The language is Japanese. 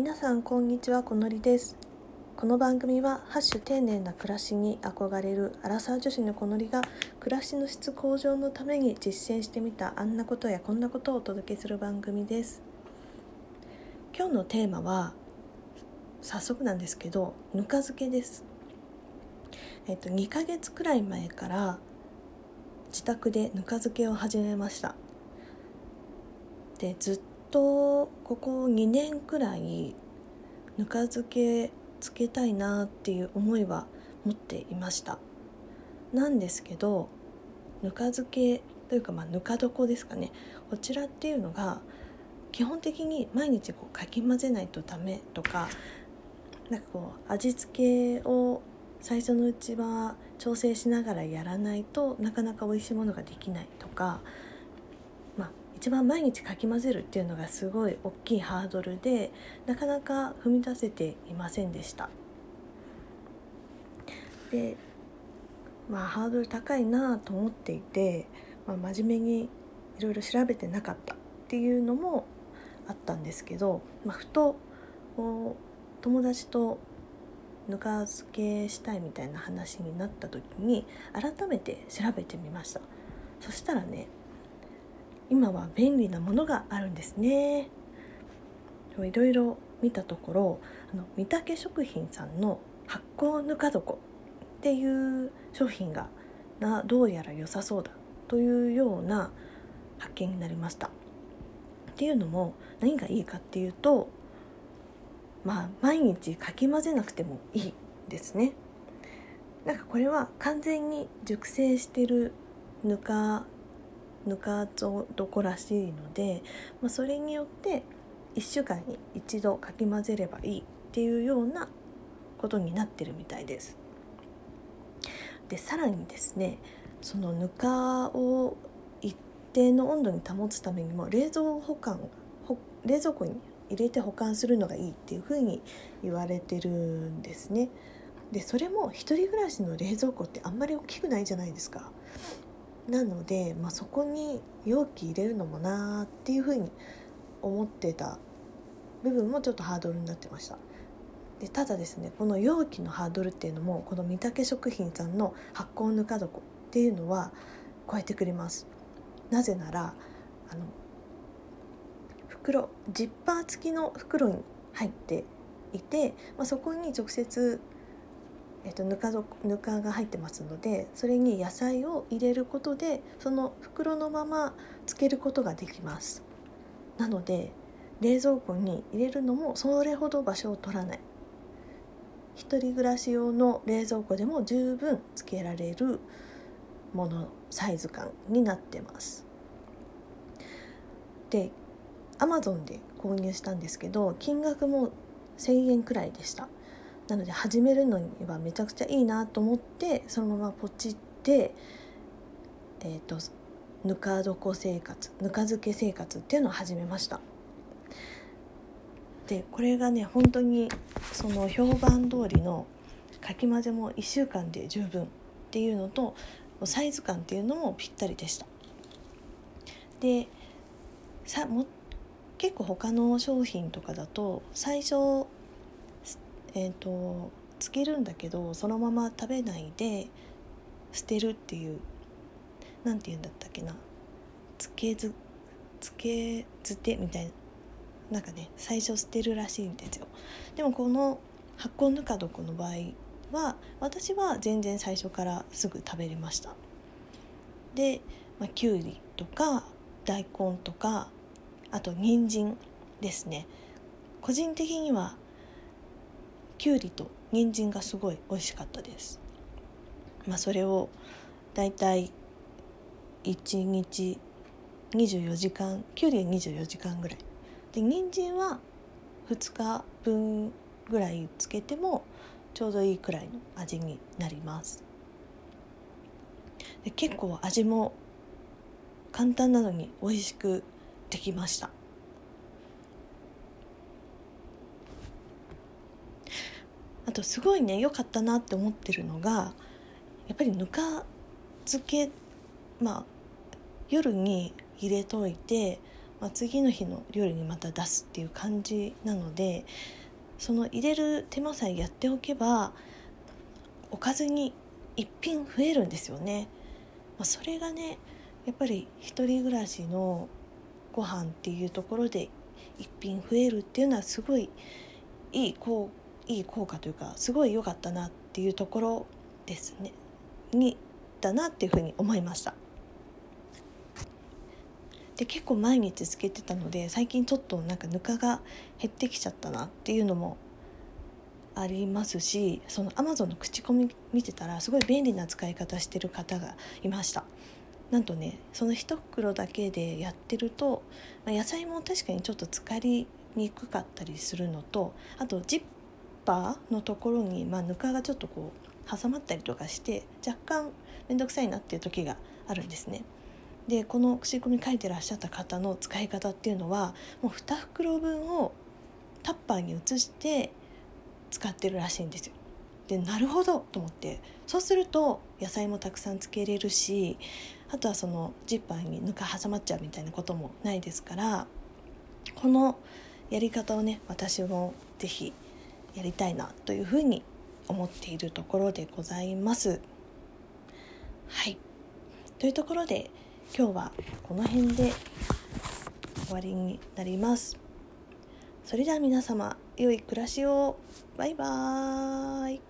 皆さんこんにちはこのりです。この番組はハッシュ丁寧な暮らしに憧れるアラサー女子のこのりが暮らしの質向上のために実践してみたあんなことやこんなことをお届けする番組です。今日のテーマは早速なんですけどぬか漬けです。えっと2ヶ月くらい前から自宅でぬか漬けを始めました。でずっとここ2年くらいぬか漬けつけたいなっていう思いは持っていました。なんですけどぬか漬けというかまあぬか床ですかね。こちらっていうのが基本的に毎日こうかき混ぜないとダメとかなんかこう味付けを最初のうちは調整しながらやらないとなかなか美味しいものができないとか一番毎日かき混ぜるっていうのがすごい大きいハードルでなかなか踏み出せていませんでした。でまあハードル高いなと思っていて、まあ、真面目にいろいろ調べてなかったっていうのもあったんですけど、まあ、ふとこう友達とぬか漬けしたいみたいな話になった時に改めて調べてみました。そしたらね今は便利なものがあるんですね。いろいろ見たところあの御嶽食品さんの発酵ぬか床っていう商品がなどうやら良さそうだというような発見になりました。っていうのも何がいいかっていうとまあ毎日かき混ぜなくてもいいですね。なんかこれは完全に熟成してるぬかぬか床らしいので、まあ、それによって1週間に一度かき混ぜればいいっていうようなことになってるみたいです。でさらにですねそのぬかを一定の温度に保つためにも冷蔵保管冷蔵庫に入れて保管するのがいいっていうふうに言われてるんですね。でそれも一人暮らしの冷蔵庫ってあんまり大きくないじゃないですか。なので、まあ、そこに容器入れるのもなーっていうふうに思ってた部分もちょっとハードルになってました。でただですねこの容器のハードルっていうのもこの御嶽食品さんの発酵ぬか床っていうのは超えてくれます。なぜならあの袋ジッパー付きの袋に入っていて、まあ、そこに直接えっと、ぬかぬかが入ってますのでそれに野菜を入れることでその袋のままつけることができます。なので冷蔵庫に入れるのもそれほど場所を取らない。一人暮らし用の冷蔵庫でも十分つけられるものサイズ感になってます。で Amazon で購入したんですけど金額も1000円くらいでした。なので始めるのにはめちゃくちゃいいなと思ってそのままポチってえっ、ー、とぬか床生活ぬか漬け生活っていうのを始めました。でこれがね本当にその評判通りのかき混ぜも1週間で十分っていうのとサイズ感っていうのもぴったりでした。でさも結構他の商品とかだと最初えーと、つけるんだけどそのまま食べないで捨てるっていう何て言うんだったっけなつけずつけずてみたいななんかね最初捨てるらしいんですよ。でもこの発酵ぬか床の場合は私は全然最初からすぐ食べれました。で、まあ、きゅうりとか大根とかあと人参ですね。個人的にはきゅうりと人参がすごい美味しかったです。まあそれをだいたい1日24時間きゅうりは24時間ぐらい。で人参は2日分ぐらいつけてもちょうどいいくらいの味になります。で結構味も簡単なのに美味しくできました。あとすごいね良かったなって思ってるのがやっぱりぬか漬けまあ夜に入れといてまあ、次の日の料理にまた出すっていう感じなのでその入れる手間さえやっておけばおかずに一品増えるんですよね。まあ、それがねやっぱり一人暮らしのご飯っていうところで一品増えるっていうのはすごいいい効いい効果というかすごい良かったなっていうところですねにだなっていうふうに思いました。で結構毎日つけてたので最近ちょっとなんかぬかが減ってきちゃったなっていうのもありますしその Amazon の口コミ見てたらすごい便利な使い方してる方がいましたなんとねその1袋だけでやってると、まあ、野菜も確かにちょっと浸かりにくかったりするのとあとジッパーのところに、まあ、ぬかがちょっとこう挟まったりとかして若干面倒くさいなっていう時があるんですね。でこの口コミ書いてらっしゃった方の使い方っていうのはもう2袋分をタッパーに移して使ってるらしいんですよ。でなるほどと思ってそうすると野菜もたくさんつけれるしあとはそのジッパーにぬか挟まっちゃうみたいなこともないですからこのやり方をね私も是非やりたいなというふうに思っているところでございます。はいというところで今日はこの辺で終わりになります。それでは皆様良い暮らしをバイバーイ